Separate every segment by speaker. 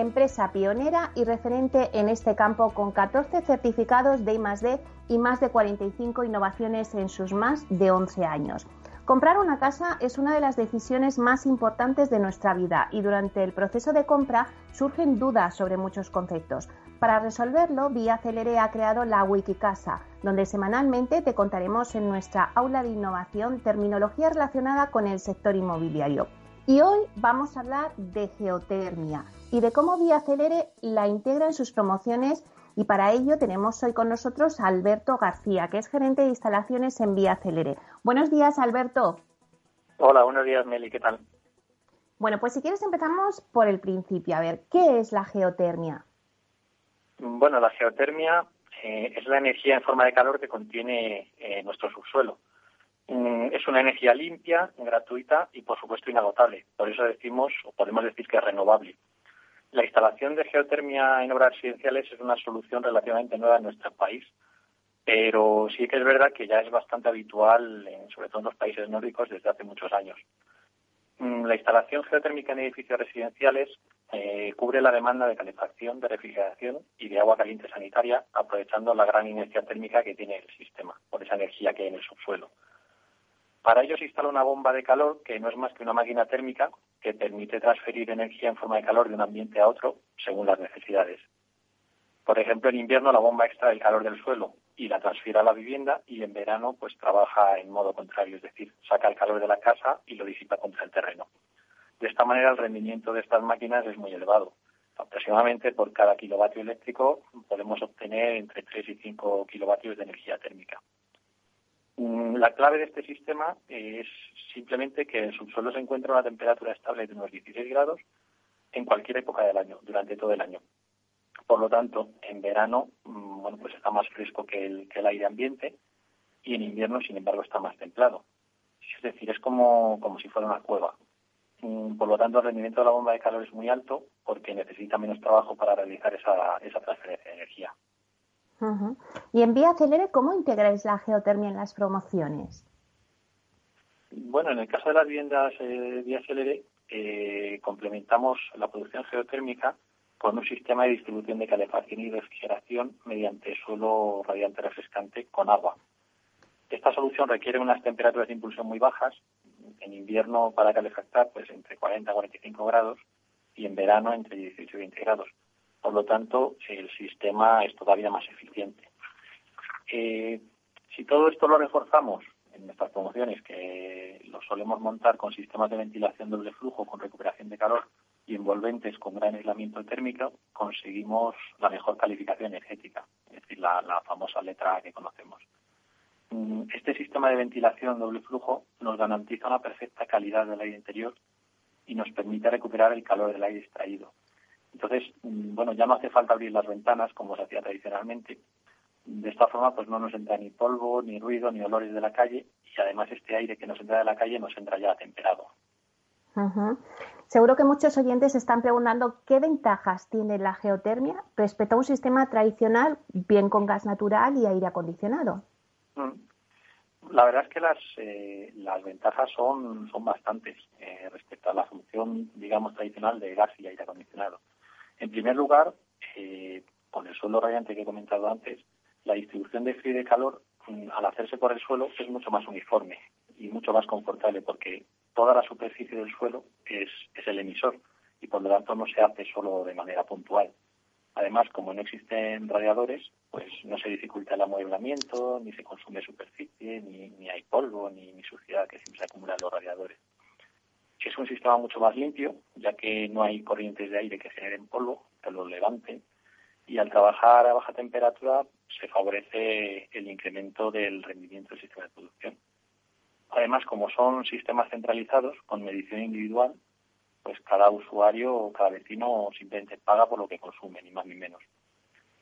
Speaker 1: empresa pionera y referente en este campo con 14 certificados de I+D y más de 45 innovaciones en sus más de 11 años. Comprar una casa es una de las decisiones más importantes de nuestra vida y durante el proceso de compra surgen dudas sobre muchos conceptos. Para resolverlo, Vía Celere ha creado la Wikicasa, donde semanalmente te contaremos en nuestra aula de innovación terminología relacionada con el sector inmobiliario. Y hoy vamos a hablar de geotermia y de cómo Vía Celere la integra en sus promociones y para ello tenemos hoy con nosotros a Alberto García, que es gerente de instalaciones en Vía Celere. Buenos días, Alberto.
Speaker 2: Hola, buenos días, Meli, ¿qué tal?
Speaker 1: Bueno, pues si quieres empezamos por el principio. A ver, ¿qué es la geotermia?
Speaker 2: Bueno, la geotermia eh, es la energía en forma de calor que contiene eh, nuestro subsuelo. Mm, es una energía limpia, gratuita y, por supuesto, inagotable. Por eso decimos, o podemos decir que es renovable. La instalación de geotermia en obras residenciales es una solución relativamente nueva en nuestro país, pero sí que es verdad que ya es bastante habitual, sobre todo en los países nórdicos, desde hace muchos años. Mm, la instalación geotérmica en edificios residenciales eh, cubre la demanda de calefacción, de refrigeración y de agua caliente sanitaria, aprovechando la gran inercia térmica que tiene el sistema, por esa energía que hay en el subsuelo. Para ello se instala una bomba de calor que no es más que una máquina térmica que permite transferir energía en forma de calor de un ambiente a otro según las necesidades. Por ejemplo, en invierno la bomba extrae el calor del suelo y la transfiere a la vivienda y en verano pues trabaja en modo contrario, es decir, saca el calor de la casa y lo disipa contra el terreno. De esta manera el rendimiento de estas máquinas es muy elevado. Aproximadamente por cada kilovatio eléctrico podemos obtener entre 3 y 5 kilovatios de energía térmica. Mm, la clave de este sistema es simplemente que el subsuelo se encuentra a una temperatura estable de unos 16 grados en cualquier época del año, durante todo el año. Por lo tanto, en verano, mm, bueno, pues está más fresco que el, que el aire ambiente y en invierno, sin embargo, está más templado. Es decir, es como, como si fuera una cueva. Mm, por lo tanto, el rendimiento de la bomba de calor es muy alto porque necesita menos trabajo para realizar esa, esa transferencia de energía.
Speaker 1: Y en Vía Celere, ¿cómo integráis la geotermia en las promociones?
Speaker 2: Bueno, en el caso de las viviendas eh, Vía Celere, eh, complementamos la producción geotérmica con un sistema de distribución de calefacción y refrigeración mediante suelo radiante refrescante con agua. Esta solución requiere unas temperaturas de impulsión muy bajas, en invierno para calefactar pues entre 40 y 45 grados y en verano entre 18 y 20 grados. Por lo tanto, el sistema es todavía más eficiente. Eh, si todo esto lo reforzamos en nuestras promociones, que lo solemos montar con sistemas de ventilación doble flujo con recuperación de calor y envolventes con gran aislamiento térmico, conseguimos la mejor calificación energética, es decir, la, famosa letra A que conocemos. Mm, este sistema de ventilación doble flujo nos garantiza una perfecta calidad del aire interior y nos permite recuperar el calor del aire extraído. Entonces, mm, bueno, ya no hace falta abrir las ventanas como se hacía tradicionalmente. De esta forma, pues no nos entra ni polvo, ni ruido, ni olores de la calle y además este aire que nos entra de la calle nos entra ya temperado.
Speaker 1: Seguro que muchos oyentes están preguntando qué ventajas tiene la geotermia respecto a un sistema tradicional, bien con gas natural y aire acondicionado.
Speaker 2: Mm. La verdad es que las, eh, las ventajas son, son bastantes eh, respecto a la función, digamos, tradicional de gas y aire acondicionado. En primer lugar, eh, con el suelo radiante que he comentado antes, la distribución de frío y de calor mm, al hacerse por el suelo es mucho más uniforme y mucho más confortable porque toda la superficie del suelo es, el emisor y por lo tanto no se hace solo de manera puntual. Además, como no existen radiadores, pues no se dificulta el amueblamiento, ni se consume superficie, ni, hay polvo, ni, ni suciedad que siempre se acumula en los radiadores. Es un sistema mucho más limpio, ya que no hay corrientes de aire que generen polvo, que lo levanten, y al trabajar a baja temperatura se favorece el incremento del rendimiento del sistema de producción. Además, como son sistemas centralizados con medición individual, pues cada usuario o cada vecino simplemente paga por lo que consume, ni más ni menos.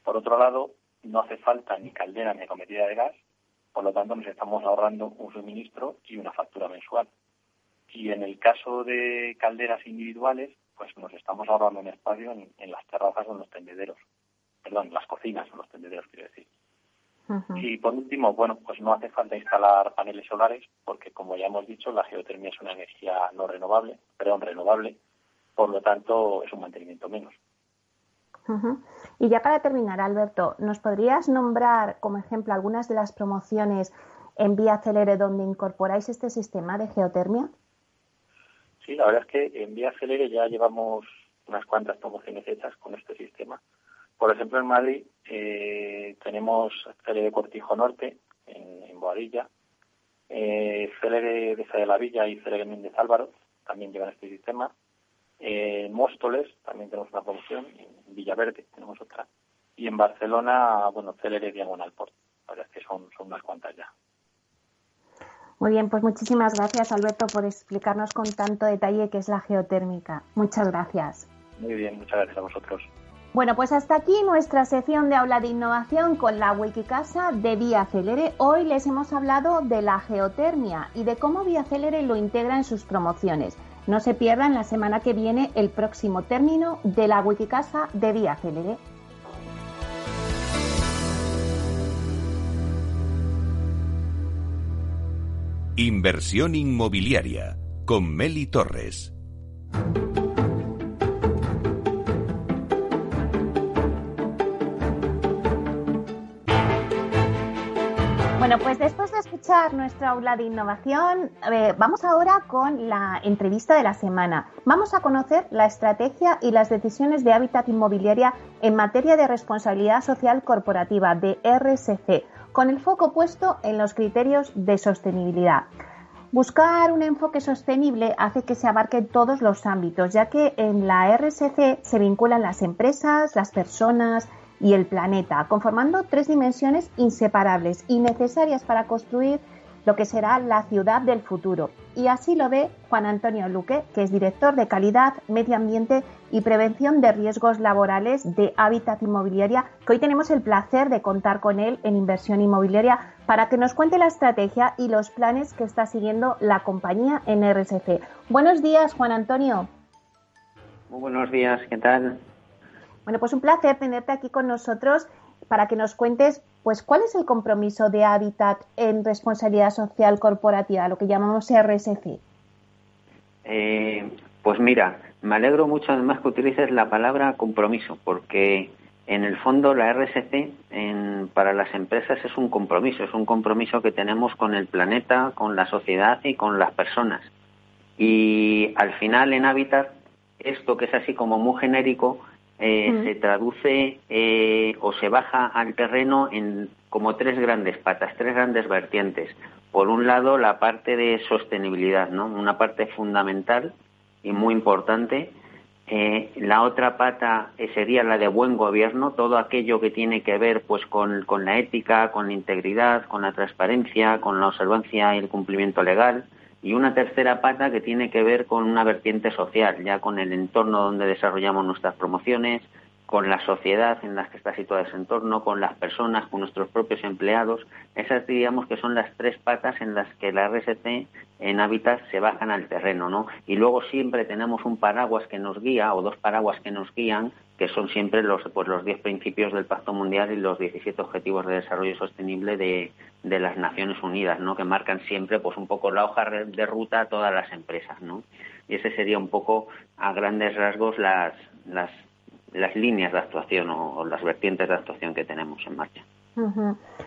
Speaker 2: Por otro lado, no hace falta ni caldera ni acometida de gas, por lo tanto nos estamos ahorrando un suministro y una factura mensual. Y en el caso de calderas individuales, pues nos estamos ahorrando un espacio en, las terrazas o en los tendederos. Perdón, las cocinas o los tendederos, quiero decir. Y por último, bueno, pues no hace falta instalar paneles solares porque, como ya hemos dicho, la geotermia es una energía no renovable, perdón, renovable, por lo tanto es un mantenimiento menos.
Speaker 1: Y ya para terminar, Alberto, ¿nos podrías nombrar como ejemplo algunas de las promociones en Vía Celere donde incorporáis este sistema de geotermia?
Speaker 2: Sí, la verdad es que en Vía Celere ya llevamos unas cuantas promociones hechas con este sistema. Por ejemplo, en Madrid eh, tenemos Celere Cortijo Norte, en, Boadilla, eh, Celere de la Villa y Celere Méndez Álvaro, también llevan este sistema. En Móstoles también tenemos una promoción, en Villaverde tenemos otra. Y en Barcelona, bueno, Celere Diagonal Port. La verdad es que son unas cuantas ya.
Speaker 1: Muy bien, pues muchísimas gracias Alberto por explicarnos con tanto detalle qué es la geotérmica. Muchas gracias.
Speaker 2: Muy bien, muchas gracias a vosotros.
Speaker 1: Bueno, pues hasta aquí nuestra sección de aula de innovación con la Wikicasa de Vía Celere. Hoy les hemos hablado de la geotermia y de cómo Vía Celere lo integra en sus promociones. No se pierdan la semana que viene el próximo término de la Wikicasa de Vía Celere.
Speaker 3: Inversión inmobiliaria con Meli Torres.
Speaker 1: Bueno, pues después de escuchar nuestra aula de innovación, vamos ahora con la entrevista de la semana. Vamos a conocer la estrategia y las decisiones de hábitat inmobiliaria en materia de responsabilidad social corporativa de RSC, con el foco puesto en los criterios de sostenibilidad. Buscar un enfoque sostenible hace que se abarquen todos los ámbitos, ya que en la RSC se vinculan las empresas, las personas, y el planeta, conformando tres dimensiones inseparables y necesarias para construir lo que será la ciudad del futuro. Y así lo ve Juan Antonio Luque, que es director de calidad, medio ambiente y prevención de riesgos laborales de Hábitat Inmobiliaria, que hoy tenemos el placer de contar con él en inversión inmobiliaria para que nos cuente la estrategia y los planes que está siguiendo la compañía en RSC. Buenos días, Juan Antonio.
Speaker 4: Muy buenos días, ¿qué tal?
Speaker 1: Bueno, pues un placer tenerte aquí con nosotros para que nos cuentes, pues, cuál es el compromiso de Habitat en responsabilidad social corporativa, lo que llamamos RSC.
Speaker 4: Eh, pues mira, me alegro mucho además que utilices la palabra compromiso, porque en el fondo la RSC en, para las empresas es un compromiso, es un compromiso que tenemos con el planeta, con la sociedad y con las personas. Y al final en Habitat, esto que es así como muy genérico, eh, se traduce eh, o se baja al terreno en como tres grandes patas, tres grandes vertientes. Por un lado, la parte de sostenibilidad, ¿no? Una parte fundamental y muy importante. Eh, la otra pata sería la de buen gobierno, todo aquello que tiene que ver pues con, con la ética, con la integridad, con la transparencia, con la observancia y el cumplimiento legal y una tercera pata que tiene que ver con una vertiente social, ya con el entorno donde desarrollamos nuestras promociones, con la sociedad en la que está situado ese entorno, con las personas, con nuestros propios empleados. Esas diríamos que son las tres patas en las que la RSC en hábitat se bajan al terreno, ¿no? Y luego siempre tenemos un paraguas que nos guía o dos paraguas que nos guían que son siempre los pues los 10 principios del Pacto Mundial y los 17 objetivos de desarrollo sostenible de, de las Naciones Unidas, ¿no? que marcan siempre pues un poco la hoja de ruta a todas las empresas, ¿no? Y ese sería un poco a grandes rasgos las las, las líneas de actuación o las vertientes de actuación que tenemos en marcha.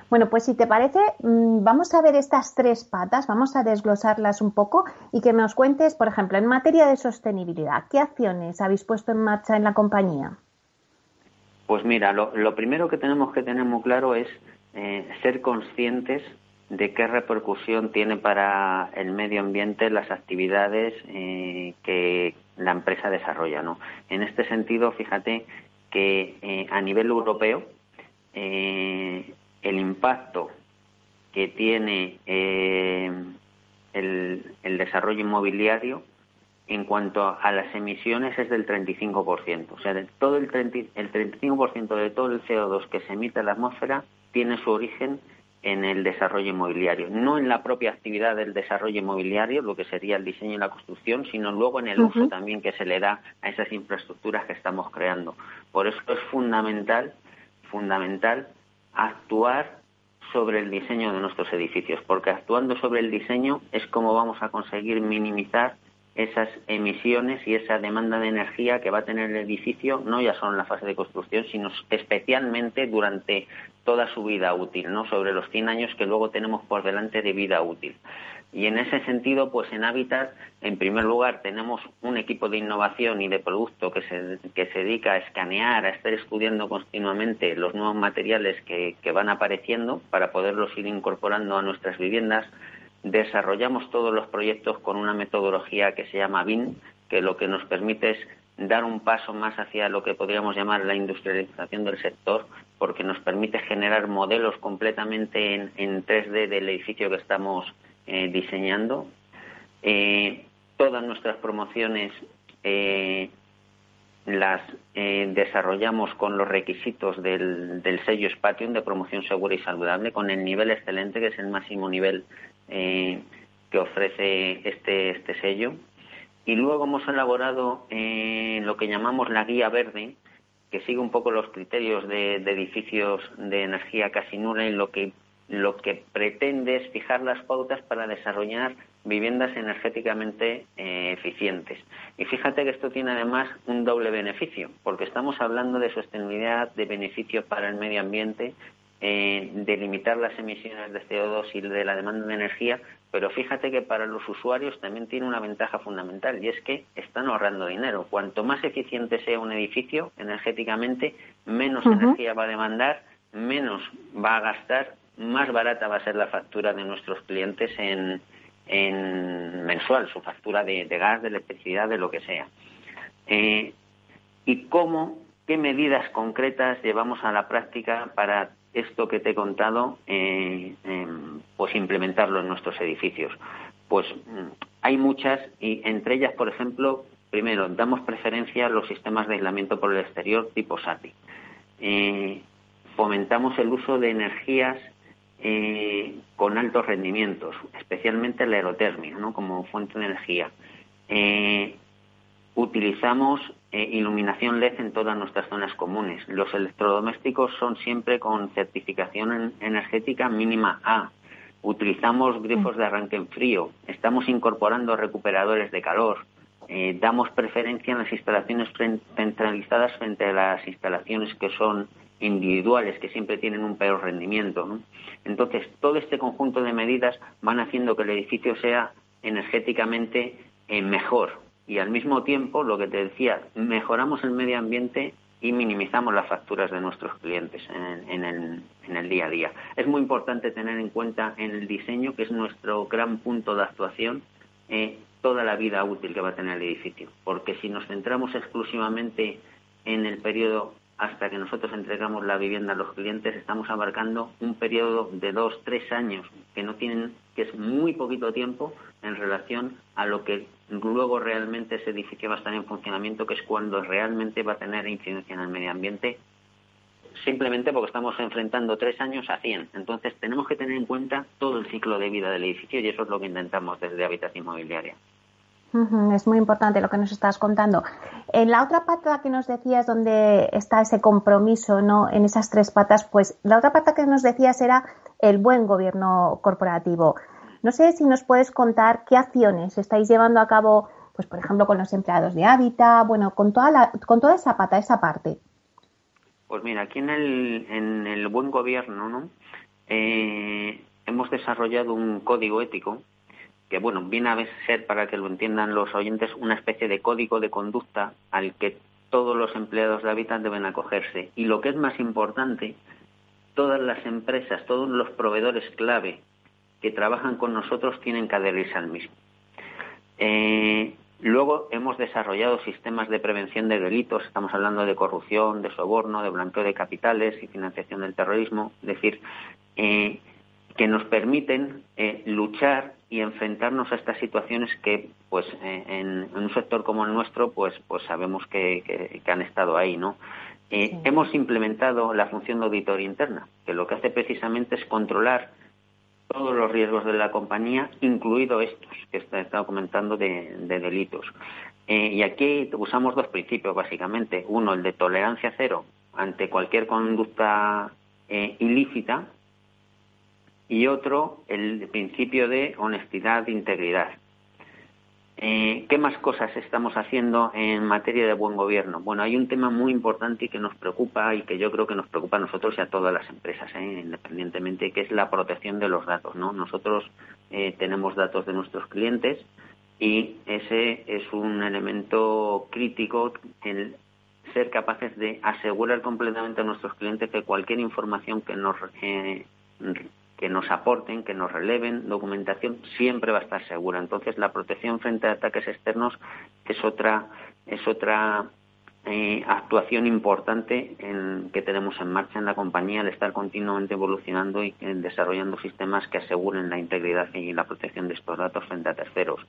Speaker 1: Bueno, pues si te parece, mm, vamos a ver estas tres patas, vamos a desglosarlas un poco y que nos cuentes, por ejemplo, en materia de sostenibilidad, ¿qué acciones habéis puesto en marcha en la compañía?
Speaker 4: Pues mira, lo, primero que tenemos que tener muy claro es eh, ser conscientes de qué repercusión tiene para el medio ambiente las actividades eh, que la empresa desarrolla. ¿no? En este sentido, fíjate que eh, a nivel europeo, eh, el impacto que tiene eh, el, desarrollo inmobiliario en cuanto a las emisiones es del 35%. O sea, de todo el, el 35% de todo el CO2 que se emite a la atmósfera tiene su origen en el desarrollo inmobiliario, no en la propia actividad del desarrollo inmobiliario, lo que sería el diseño y la construcción, sino luego en el uso también que se le da a esas infraestructuras que estamos creando. Por eso es fundamental, fundamental actuar sobre el diseño de nuestros edificios, porque actuando sobre el diseño es como vamos a conseguir minimizar esas emisiones y esa demanda de energía que va a tener el edificio, no ya solo en la fase de construcción, sino especialmente durante toda su vida útil, ¿no? Sobre los 100 años que luego tenemos por delante de vida útil. Y en ese sentido, pues en Habitat, en primer lugar, tenemos un equipo de innovación y de producto que se, que se dedica a escanear, a estar estudiando continuamente los nuevos materiales que, que van apareciendo para poderlos ir incorporando a nuestras viviendas desarrollamos todos los proyectos con una metodología que se llama BIM, que lo que nos permite es dar un paso más hacia lo que podríamos llamar la industrialización del sector, porque nos permite generar modelos completamente en, 3D del edificio que estamos eh, diseñando. Eh, todas nuestras promociones eh, las desarrollamos con los requisitos del, del sello Spatium de promoción segura y saludable, con el nivel excelente, que es el máximo nivel eh, que ofrece este, este sello. Y luego hemos elaborado eh, lo que llamamos la guía verde, que sigue un poco los criterios de, edificios de energía casi nula y lo que, lo que pretende es fijar las pautas para desarrollar viviendas energéticamente eh, eficientes. Y fíjate que esto tiene además un doble beneficio, porque estamos hablando de sostenibilidad, de beneficio para el medio ambiente eh, de limitar las emisiones de CO2 y de la demanda de energía, pero fíjate que para los usuarios también tiene una ventaja fundamental y es que están ahorrando dinero. Cuanto más eficiente sea un edificio energéticamente, menos energía va a demandar, menos va a gastar, más barata va a ser la factura de nuestros clientes en, mensual, su factura de, gas, de electricidad, de lo que sea. Eh, ¿Y cómo, qué medidas concretas llevamos a la práctica para esto que te he contado, eh, em, pues implementarlo en nuestros edificios. Pues mm, hay muchas y entre ellas, por ejemplo, primero, damos preferencia a los sistemas de aislamiento por el exterior tipo SATI. Eh, fomentamos el uso de energías eh, con altos rendimientos, especialmente la aerotermia, ¿no? como fuente de energía. Utilizamos eh, iluminación LED en todas nuestras zonas comunes. Los electrodomésticos son siempre con certificación energética mínima A. Utilizamos grifos de arranque en frío. Estamos incorporando recuperadores de calor. Eh, damos preferencia en las instalaciones centralizadas frente a las instalaciones que son individuales, que siempre tienen un peor rendimiento. Entonces, todo este conjunto de medidas van haciendo que el edificio sea energéticamente eh, mejor, y al mismo tiempo, lo que te decía, mejoramos el medio ambiente y minimizamos las facturas de nuestros clientes en, el, día a día. Es muy importante tener en cuenta en el diseño, que es nuestro gran punto de actuación, eh, toda la vida útil que va a tener el edificio. Porque si nos centramos exclusivamente en el periodo hasta que nosotros entregamos la vivienda a los clientes, estamos abarcando un periodo de dos, tres años, que no tienen, que es muy poquito tiempo en relación a lo que luego realmente ese edificio va a estar en funcionamiento, que es cuando realmente va a tener incidencia en el medio ambiente, simplemente porque estamos enfrentando tres años a cien. Entonces tenemos que tener en cuenta todo el ciclo de vida del edificio y eso es lo que intentamos desde Habitación Inmobiliaria.
Speaker 1: Es muy importante lo que nos estás contando. En la otra pata que nos decías, donde está ese compromiso, ¿no? En esas tres patas, pues la otra pata que nos decías era el buen gobierno corporativo. No sé si nos puedes contar qué acciones estáis llevando a cabo, pues por ejemplo, con los empleados de Hábitat, bueno, con toda, la, con toda esa pata, esa parte.
Speaker 4: Pues mira, aquí en el, en el buen gobierno, ¿no? Eh, hemos desarrollado un código ético que bueno, viene a ser, para que lo entiendan los oyentes, una especie de código de conducta al que todos los empleados de Habitat deben acogerse. Y lo que es más importante, todas las empresas, todos los proveedores clave que trabajan con nosotros tienen que adherirse al mismo. Eh, luego hemos desarrollado sistemas de prevención de delitos, estamos hablando de corrupción, de soborno, de blanqueo de capitales y financiación del terrorismo, es decir, eh, que nos permiten eh, luchar y enfrentarnos a estas situaciones que, pues, en, un sector como el nuestro, pues, pues sabemos que, han estado ahí, ¿no? Hemos implementado la función de auditoría interna, que lo que hace precisamente es controlar todos los riesgos de la compañía, incluido estos que he estado comentando de, delitos. Eh, y aquí usamos dos principios, básicamente. Uno, el de tolerancia cero ante cualquier conducta ilícita, y otro el principio de honestidad e integridad. Eh, ¿Qué más cosas estamos haciendo en materia de buen gobierno? Bueno, hay un tema muy importante y que nos preocupa y que yo creo que nos preocupa a nosotros y a todas las empresas, ¿eh? independientemente, que es la protección de los datos. ¿no? Nosotros eh, tenemos datos de nuestros clientes y ese es un elemento crítico en ser capaces de asegurar completamente a nuestros clientes que cualquier información que nos que nos aporten, que nos releven documentación, siempre va a estar segura. Entonces, la protección frente a ataques externos es otra, es otra eh, actuación importante en, que tenemos en marcha en la compañía al estar continuamente evolucionando y desarrollando sistemas que aseguren la integridad y la protección de estos datos frente a terceros.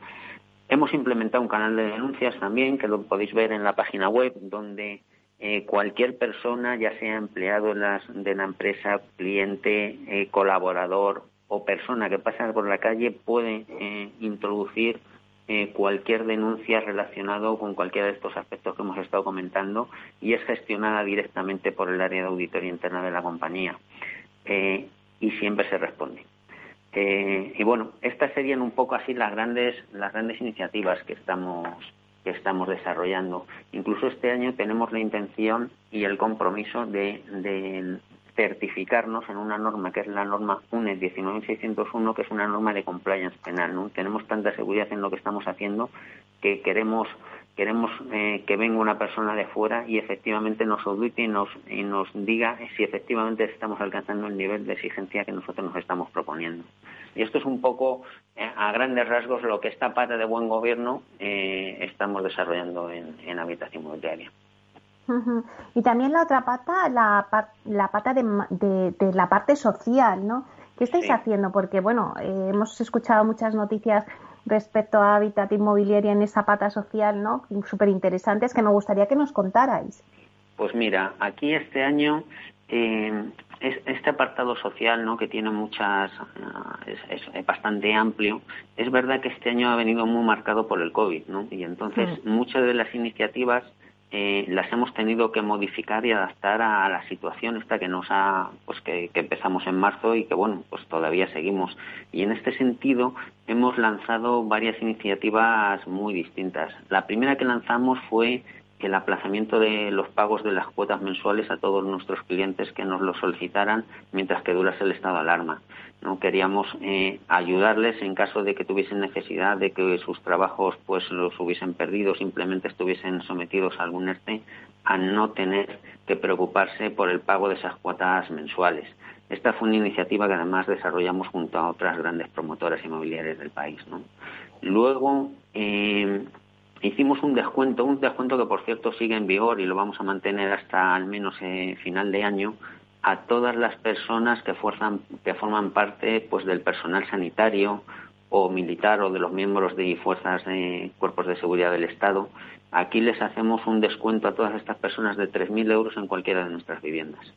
Speaker 4: Hemos implementado un canal de denuncias también, que lo podéis ver en la página web, donde eh, cualquier persona, ya sea empleado de la empresa, cliente, eh, colaborador o persona que pasa por la calle puede eh, introducir cualquier denuncia relacionada con cualquiera de estos aspectos que hemos estado comentando y es gestionada directamente por el área de auditoría interna de la compañía y siempre se responde. y bueno, estas serían un poco así las grandes las grandes iniciativas que estamos que estamos desarrollando. Incluso este año tenemos la intención y el compromiso de, certificarnos en una norma que es la norma UNED 19601, que es una norma de compliance penal. ¿no? Tenemos tanta seguridad en lo que estamos haciendo que queremos queremos eh, que venga una persona de fuera y efectivamente nos audite y nos, y nos diga si efectivamente estamos alcanzando el nivel de exigencia que nosotros nos estamos proponiendo. Y esto es un poco, eh, a grandes rasgos, lo que esta pata de buen gobierno eh, estamos desarrollando en, en habitación inmobiliaria.
Speaker 1: Y también la otra pata, la, la pata de, de, la parte social, ¿no? ¿Qué estáis haciendo? Porque, bueno, hemos escuchado muchas noticias respecto a Hábitat Inmobiliaria en esa pata social, ¿no? Súper interesantes que me gustaría que nos contarais.
Speaker 4: Pues mira, aquí este año eh, este apartado social, ¿no? Que tiene muchas, eh, es, bastante amplio. Es verdad que este año ha venido muy marcado por el COVID, ¿no? Y entonces mm. muchas de las iniciativas eh, las hemos tenido que modificar y adaptar a, la situación esta que nos ha, pues que, empezamos en marzo y que bueno, pues todavía seguimos. Y en este sentido hemos lanzado varias iniciativas muy distintas. La primera que lanzamos fue el aplazamiento de los pagos de las cuotas mensuales a todos nuestros clientes que nos lo solicitaran mientras que durase el estado de alarma. No queríamos eh, ayudarles en caso de que tuviesen necesidad de que sus trabajos pues los hubiesen perdido, simplemente estuviesen sometidos a algún ERTE, a no tener que preocuparse por el pago de esas cuotas mensuales. Esta fue una iniciativa que además desarrollamos junto a otras grandes promotoras inmobiliarias del país. Luego eh, hicimos un descuento, un descuento que por cierto sigue en vigor y lo vamos a mantener hasta al menos eh, final de año, a todas las personas que, que forman parte pues del personal sanitario o militar o de los miembros de fuerzas de cuerpos de seguridad del Estado. Aquí les hacemos un descuento a todas estas personas de 3.000 euros en cualquiera de nuestras viviendas.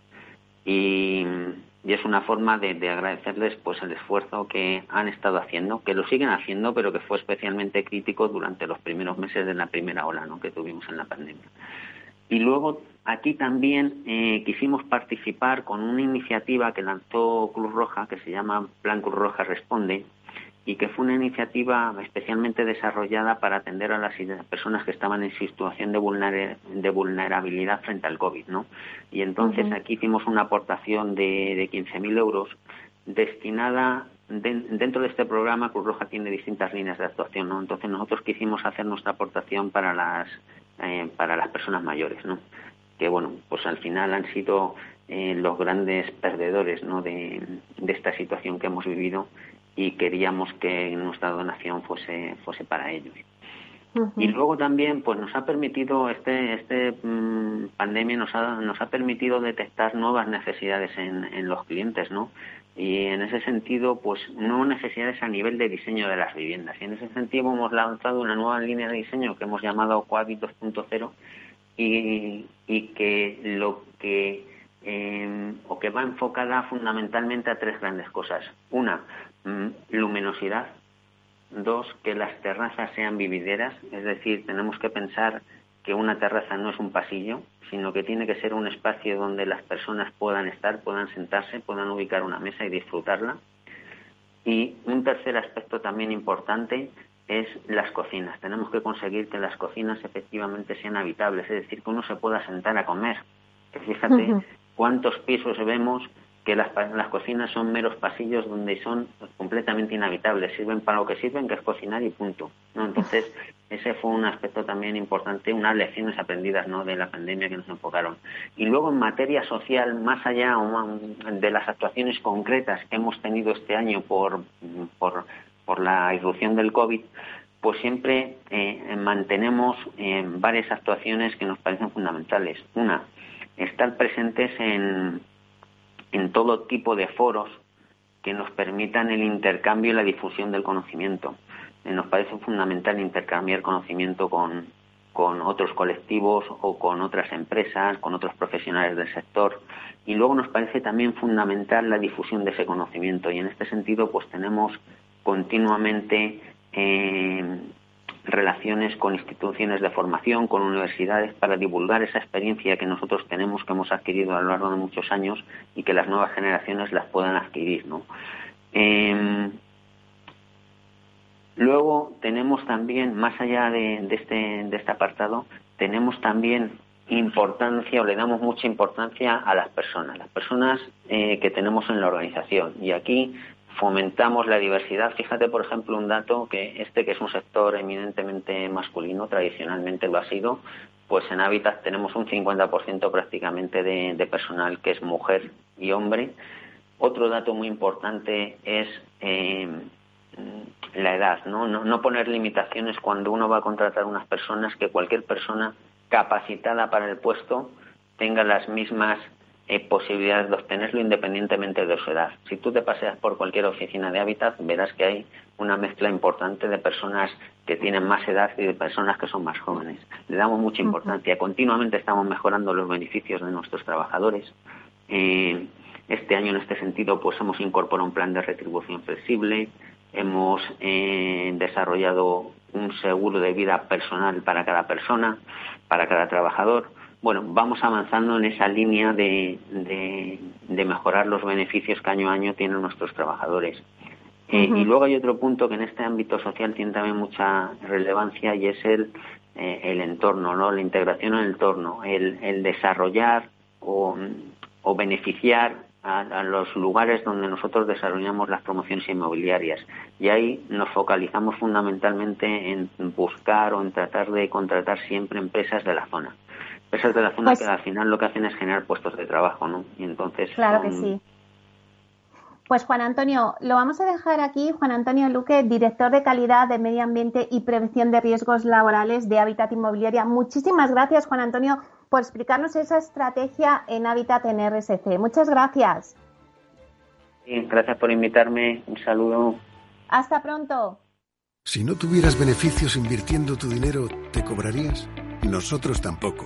Speaker 4: Y, es una forma de, agradecerles pues el esfuerzo que han estado haciendo, que lo siguen haciendo, pero que fue especialmente crítico durante los primeros meses de la primera ola ¿no? que tuvimos en la pandemia. Y luego aquí también eh, quisimos participar con una iniciativa que lanzó Cruz Roja, que se llama Plan Cruz Roja Responde, y que fue una iniciativa especialmente desarrollada para atender a las personas que estaban en situación de, de vulnerabilidad frente al COVID, ¿no? Y entonces aquí hicimos una aportación de, de 15.000 euros destinada dentro de este programa Cruz Roja tiene distintas líneas de actuación, ¿no? Entonces nosotros quisimos hacer nuestra aportación para las eh, para las personas mayores, ¿no? Que bueno, pues al final han sido eh, los grandes perdedores, ¿no? De, esta situación que hemos vivido y queríamos que nuestra donación fuese fuese para ellos. Y luego también, pues nos ha permitido este este mm, pandemia nos ha nos ha permitido detectar nuevas necesidades en, en los clientes, ¿no? y en ese sentido, pues no necesidades a nivel de diseño de las viviendas. Y en ese sentido hemos lanzado una nueva línea de diseño que hemos llamado Cohabit 2.0 y, y que lo que eh, o que va enfocada fundamentalmente a tres grandes cosas. Una, luminosidad. Dos, que las terrazas sean vivideras, es decir, tenemos que pensar que una terraza no es un pasillo, sino que tiene que ser un espacio donde las personas puedan estar, puedan sentarse, puedan ubicar una mesa y disfrutarla. Y un tercer aspecto también importante es las cocinas. Tenemos que conseguir que las cocinas efectivamente sean habitables, es decir, que uno se pueda sentar a comer. Fíjate cuántos pisos vemos que las, las cocinas son meros pasillos donde son completamente inhabitables, sirven para lo que sirven, que es cocinar y punto. ¿no? Entonces, ese fue un aspecto también importante, unas lecciones aprendidas ¿no? de la pandemia que nos enfocaron. Y luego, en materia social, más allá de las actuaciones concretas que hemos tenido este año por, por, por la irrupción del COVID, pues siempre eh, mantenemos eh, varias actuaciones que nos parecen fundamentales. Una, estar presentes en, en todo tipo de foros que nos permitan el intercambio y la difusión del conocimiento. Nos parece fundamental intercambiar conocimiento con, con otros colectivos o con otras empresas, con otros profesionales del sector. Y luego nos parece también fundamental la difusión de ese conocimiento. Y en este sentido, pues tenemos continuamente eh, relaciones con instituciones de formación, con universidades, para divulgar esa experiencia que nosotros tenemos, que hemos adquirido a lo largo de muchos años y que las nuevas generaciones las puedan adquirir. ¿no? Em, luego tenemos también, más allá de, este, de este apartado, tenemos también importancia o le damos mucha importancia a las personas, las personas eh, que tenemos en la organización. Y aquí fomentamos la diversidad. Fíjate, por ejemplo, un dato que este que es un sector eminentemente masculino, tradicionalmente lo ha sido, pues en Hábitat tenemos un 50% prácticamente de, personal que es mujer y hombre. Otro dato muy importante es eh, la edad, ¿no? ¿no? No poner limitaciones cuando uno va a contratar unas personas, que cualquier persona capacitada para el puesto tenga las mismas eh, posibilidades de obtenerlo independientemente de su edad. Si tú te paseas por cualquier oficina de hábitat, verás que hay una mezcla importante de personas que tienen más edad y de personas que son más jóvenes. Le damos mucha importancia. Continuamente estamos mejorando los beneficios de nuestros trabajadores. Eh, este año, en este sentido, pues hemos incorporado un plan de retribución flexible, hemos eh, desarrollado un seguro de vida personal para cada persona, para cada trabajador bueno, vamos avanzando en esa línea de, de, mejorar los beneficios que año a año tienen nuestros trabajadores. Eh, y luego hay otro punto que en este ámbito social tiene también mucha relevancia y es el, eh, el entorno, ¿no? la integración en el entorno, el, el desarrollar o, o beneficiar a, a, los lugares donde nosotros desarrollamos las promociones inmobiliarias. Y ahí nos focalizamos fundamentalmente en buscar o en tratar de contratar siempre empresas de la zona. Esas de la zona pues que al final lo que hacen es generar puestos de trabajo, ¿no? Y entonces.
Speaker 1: Claro que sí. Pues Juan Antonio, lo vamos a dejar aquí. Juan Antonio Luque, director de calidad de medio ambiente y prevención de riesgos laborales de Hábitat Inmobiliaria. Muchísimas gracias, Juan Antonio, por explicarnos esa estrategia en Hábitat en RSC. Muchas gracias.
Speaker 4: gracias por invitarme. Un saludo.
Speaker 1: Hasta pronto.
Speaker 5: Si no tuvieras beneficios invirtiendo tu dinero, ¿te cobrarías? Nosotros tampoco.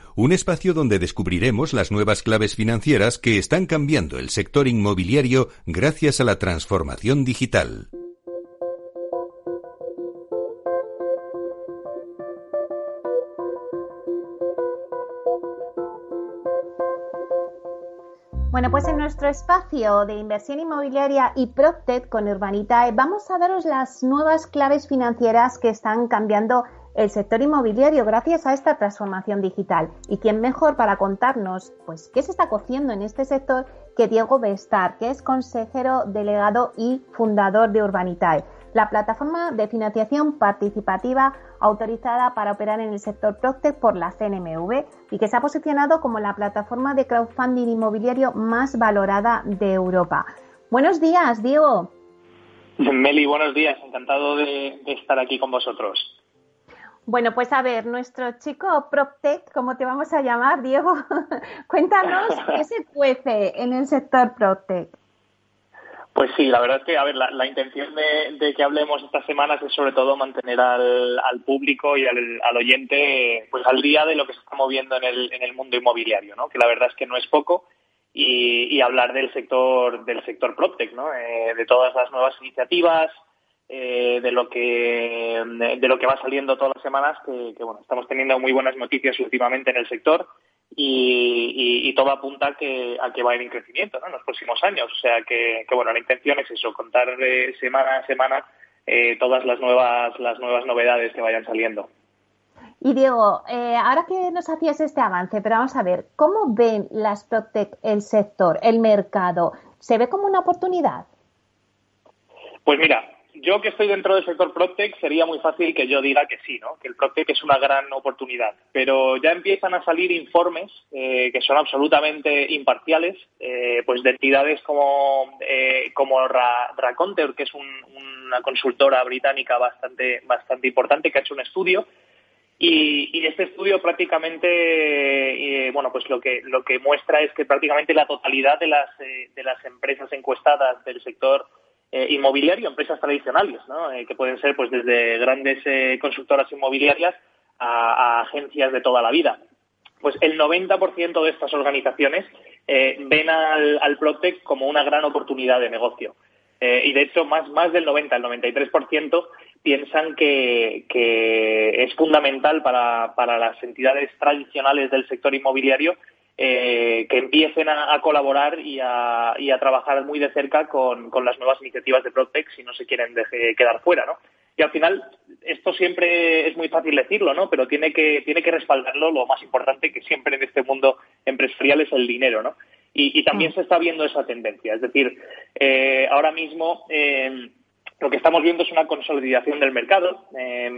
Speaker 3: un espacio donde descubriremos las nuevas claves financieras que están cambiando el sector inmobiliario gracias a la transformación digital.
Speaker 1: Bueno, pues en nuestro espacio de inversión inmobiliaria y PropTech con Urbanitae vamos a daros las nuevas claves financieras que están cambiando el sector inmobiliario gracias a esta transformación digital. ¿Y quién mejor para contarnos pues, qué se está cociendo en este sector que Diego Bestar, que es consejero delegado y fundador de Urbanitae, la plataforma de financiación participativa autorizada para operar en el sector Proctec por la CNMV y que se ha posicionado como la plataforma de crowdfunding inmobiliario más valorada de Europa. Buenos días, Diego.
Speaker 6: Meli, buenos días. Encantado de estar aquí con vosotros.
Speaker 1: Bueno, pues a ver, nuestro chico PropTech, como te vamos a llamar, Diego, cuéntanos qué se cuece en el sector PropTech.
Speaker 6: Pues sí, la verdad es que, a ver, la, intención de, que hablemos estas semanas es sobre todo mantener al, público y al, oyente pues al día de lo que se está moviendo en el, en el mundo inmobiliario, ¿no? Que la verdad es que no es poco y, hablar del sector del sector PropTech, ¿no? Eh, de todas las nuevas iniciativas, eh, de lo que de lo que va saliendo todas las semanas que, bueno estamos teniendo muy buenas noticias últimamente en el sector y, todo apunta a que a que va a ir en crecimiento en los próximos años o sea que, bueno la intención es eso contar de semana a semana eh, todas las nuevas las nuevas novedades que vayan saliendo
Speaker 1: y Diego, eh, ahora que nos hacías este avance, pero vamos a ver, ¿cómo ven las Proctec el sector, el mercado? ¿Se ve como una oportunidad?
Speaker 6: Pues mira, yo que estoy dentro del sector PropTech sería muy fácil que yo diga que sí, ¿no? que el PropTech es una gran oportunidad. Pero ya empiezan a salir informes eh, que son absolutamente imparciales, eh, pues de entidades como, eh, como Raconter, que es una consultora británica bastante, bastante importante, que ha hecho un estudio. Y, este estudio prácticamente, bueno, pues lo que, lo que muestra es que prácticamente la totalidad de las, de las empresas encuestadas del sector eh, inmobiliario, empresas tradicionales, ¿no? Eh, que pueden ser pues desde grandes eh, consultoras inmobiliarias a, agencias de toda la vida. Pues el 90% de estas organizaciones ven al, al Protec como una gran oportunidad de negocio. y de hecho, más, más del 90, el 93% piensan que, que es fundamental para, para las entidades tradicionales del sector inmobiliario eh, que empiecen a, colaborar y a, trabajar muy de cerca con, las nuevas iniciativas de Protec si no se quieren quedar fuera, ¿no? Y al final, esto siempre es muy fácil decirlo, ¿no? Pero tiene que, tiene que respaldarlo lo más importante que siempre en este mundo empresarial es el dinero, ¿no? Y, también mm. se está viendo esa tendencia. Es decir, eh, ahora mismo eh, lo que estamos viendo es una consolidación del mercado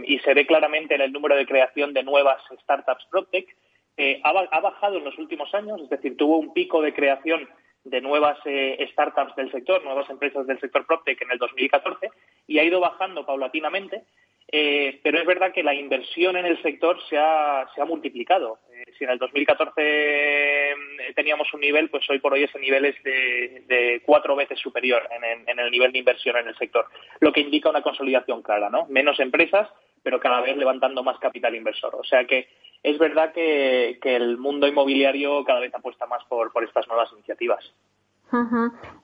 Speaker 6: y se ve claramente en el número de creación de nuevas startups PropTech eh, ha, bajado en los últimos años, es decir, tuvo un pico de creación de nuevas eh, startups del sector, nuevas empresas del sector PropTech en el 2014 y ha ido bajando paulatinamente, eh, pero es verdad que la inversión en el sector se ha, se ha multiplicado. si en el 2014 teníamos un nivel, pues hoy por hoy ese nivel es de, cuatro veces superior en, el nivel de inversión en el sector, lo que indica una consolidación clara, ¿no? Menos empresas, pero cada vez levantando más capital inversor. O sea que es verdad que, el mundo inmobiliario cada vez apuesta más por, estas nuevas iniciativas.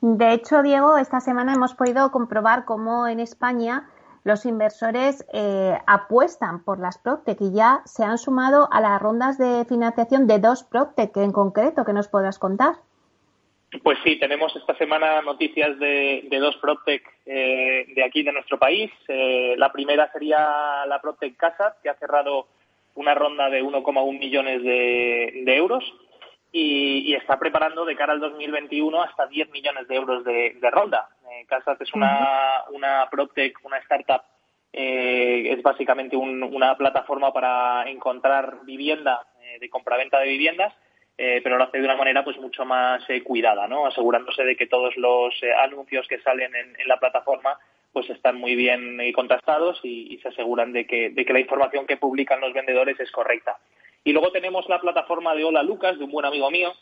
Speaker 1: De hecho, Diego, esta semana hemos podido comprobar cómo en España los inversores eh, apuestan por las Proctec y ya se han sumado a las rondas de financiación de dos Proctec en concreto que nos podrás contar.
Speaker 6: Pues sí, tenemos esta semana noticias de, dos Proctec eh, de aquí de nuestro país. Eh, la primera sería la Proctec Casa, que ha cerrado una ronda de 1,1 millones de, euros y, está preparando de cara al 2021 hasta 10 millones de euros de, ronda. Eh, Casas es una, una PropTech, una startup, eh, es básicamente una plataforma para encontrar vivienda, eh, de compraventa de viviendas, pero lo hace de una manera pues mucho más cuidada, ¿no? asegurándose de que todos los anuncios que salen en la plataforma pues están muy bien eh, contrastados y, se aseguran de que, de que la información que publican los vendedores es correcta. Y luego tenemos la plataforma de Hola Lucas, de un buen amigo mío,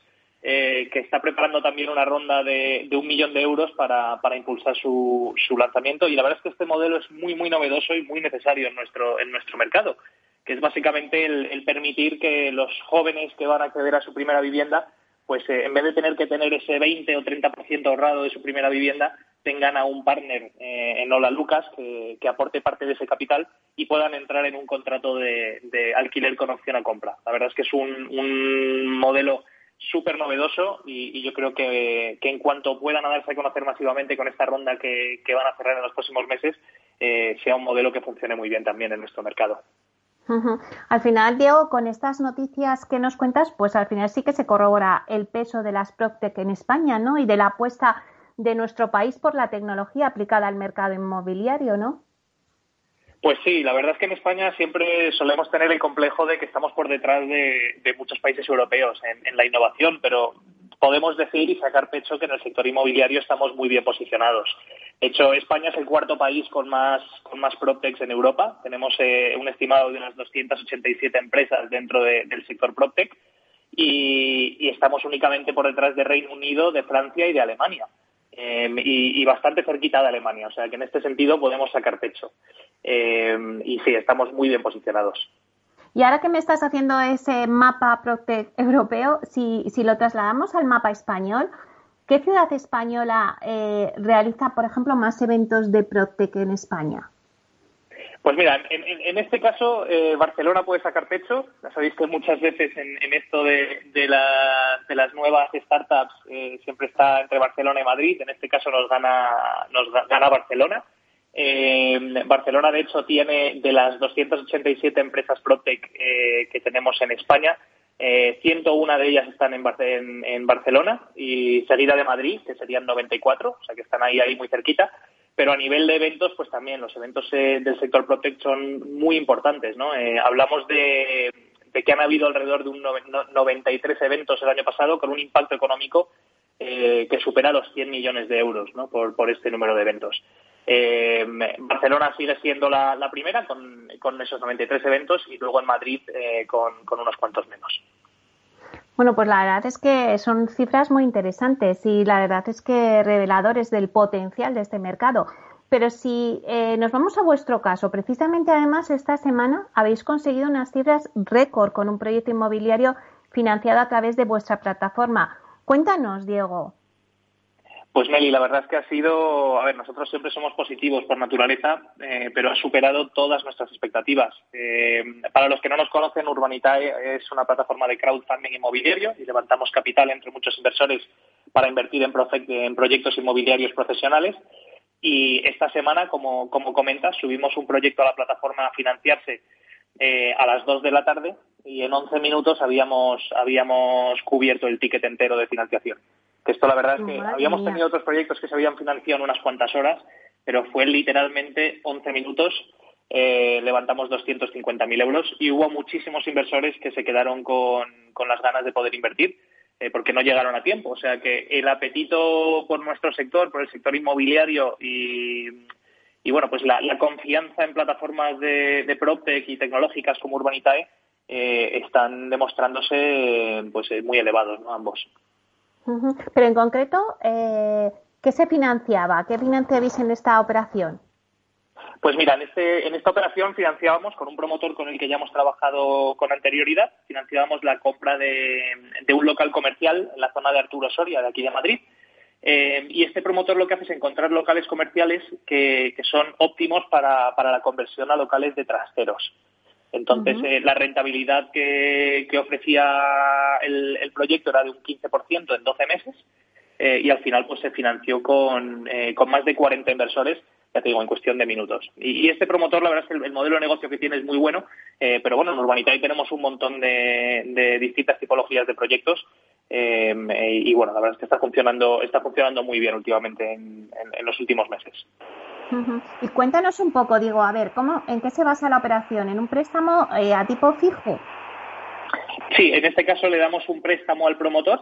Speaker 6: eh, que está preparando también una ronda de, un millón de euros para, para impulsar su, su, lanzamiento. Y la verdad es que este modelo es muy, muy novedoso y muy necesario en nuestro, en nuestro mercado, que es básicamente el, permitir que los jóvenes que van a acceder a su primera vivienda, pues eh, en vez de tener que tener ese 20 o 30% ahorrado de su primera vivienda, tengan a un partner eh, en Hola Lucas que, aporte parte de ese capital y puedan entrar en un contrato de, alquiler con opción a compra. La verdad es que es un, modelo súper novedoso y, yo creo que, en cuanto puedan darse a conocer masivamente con esta ronda que, van a cerrar en los próximos meses, eh, sea un modelo que funcione muy bien también en nuestro mercado.
Speaker 1: Al final, Diego, con estas noticias que nos cuentas, pues al final sí que se corrobora el peso de las PropTech en España, ¿no? Y de la apuesta de nuestro país por la tecnología aplicada al mercado inmobiliario, ¿no?
Speaker 6: Pues sí, la verdad es que en España siempre solemos tener el complejo de que estamos por detrás de, muchos países europeos en, la innovación, pero podemos decir y sacar pecho que en el sector inmobiliario estamos muy bien posicionados. De hecho, España es el cuarto país con más, con más PropTechs en Europa. Tenemos eh, un estimado de unas 287 empresas dentro del sector PropTech y, y estamos únicamente por detrás de Reino Unido, de Francia y de Alemania. Em, y, bastante cerquita de Alemania. O sea que en este sentido podemos sacar pecho. Em, y sí, estamos muy bien posicionados.
Speaker 1: Y ahora que me estás haciendo ese mapa Protec europeo, si, si lo trasladamos al mapa español, ¿qué ciudad española eh, realiza, por ejemplo, más eventos de Protec en España?
Speaker 6: Pues mira, en, este caso eh, Barcelona puede sacar pecho. Ya sabéis que muchas veces en, esto de, las nuevas startups eh, siempre está entre Barcelona y Madrid. En este caso nos gana, nos gana Barcelona. Eh, Barcelona, de hecho, tiene de las 287 empresas ProTech que tenemos en España, 101 de ellas están en, en, Barcelona y seguida de Madrid, que serían 94, o sea que están ahí, ahí muy cerquita pero a nivel de eventos, pues también los eventos eh, del sector Protect son muy importantes, ¿no? Eh, hablamos de, que han habido alrededor de un 93 eventos el año pasado con un impacto económico eh, que supera los 100 millones de euros. Por, este número de eventos. Barcelona sigue siendo la, primera con, con, esos 93 eventos y luego en Madrid con, con unos cuantos menos.
Speaker 1: Bueno, pues la verdad es que son cifras muy interesantes y la verdad es que reveladores del potencial de este mercado. Pero si eh, nos vamos a vuestro caso, precisamente además esta semana habéis conseguido unas cifras récord con un proyecto inmobiliario financiado a través de vuestra plataforma. Cuéntanos, Diego.
Speaker 6: Pues Meli, la verdad es que ha sido, a ver, nosotros siempre somos positivos por naturaleza, eh, pero ha superado todas nuestras expectativas. Eh, para los que no nos conocen, Urbanitae es una plataforma de crowdfunding inmobiliario y levantamos capital entre muchos inversores para invertir en, en proyectos inmobiliarios profesionales. Y esta semana, como, como comentas, subimos un proyecto a la plataforma a financiarse eh, a las 2 de la tarde y en 11 minutos habíamos, habíamos cubierto el ticket entero de financiación esto la verdad es que habíamos tenido otros proyectos que se habían financiado en unas cuantas horas, pero fue literalmente 11 minutos. Eh, levantamos 250.000 euros y hubo muchísimos inversores que se quedaron con, las ganas de poder invertir eh, porque no llegaron a tiempo. O sea que el apetito por nuestro sector, por el sector inmobiliario y, bueno, pues la, confianza en plataformas de, de PropTech y tecnológicas como Urbanitae están demostrándose pues muy elevados, ¿no? Ambos.
Speaker 1: Pero en concreto, ¿qué se financiaba? ¿Qué financiabais en esta operación?
Speaker 6: Pues mira, en, este, en esta operación financiábamos con un promotor con el que ya hemos trabajado con anterioridad, financiábamos la compra de, un local comercial en la zona de Arturo Soria, de aquí de Madrid. Eh, y este promotor lo que hace es encontrar locales comerciales que, son óptimos para, la conversión a locales de trasteros. Entonces, eh, la rentabilidad que, ofrecía el, proyecto era de un 15% en 12 meses eh, y al final pues se financió con, con más de 40 inversores ya te digo, en cuestión de minutos. Y, este promotor, la verdad es que el, modelo de negocio que tiene es muy bueno, eh, pero bueno, en Urbanitae tenemos un montón de, distintas tipologías de proyectos eh, y bueno, la verdad es que está funcionando, está funcionando muy bien últimamente en, los últimos meses.
Speaker 1: Y cuéntanos un poco, digo, a ver, ¿cómo, ¿en qué se basa la operación? ¿En un préstamo eh, a tipo fijo?
Speaker 6: Sí, en este caso le damos un préstamo al promotor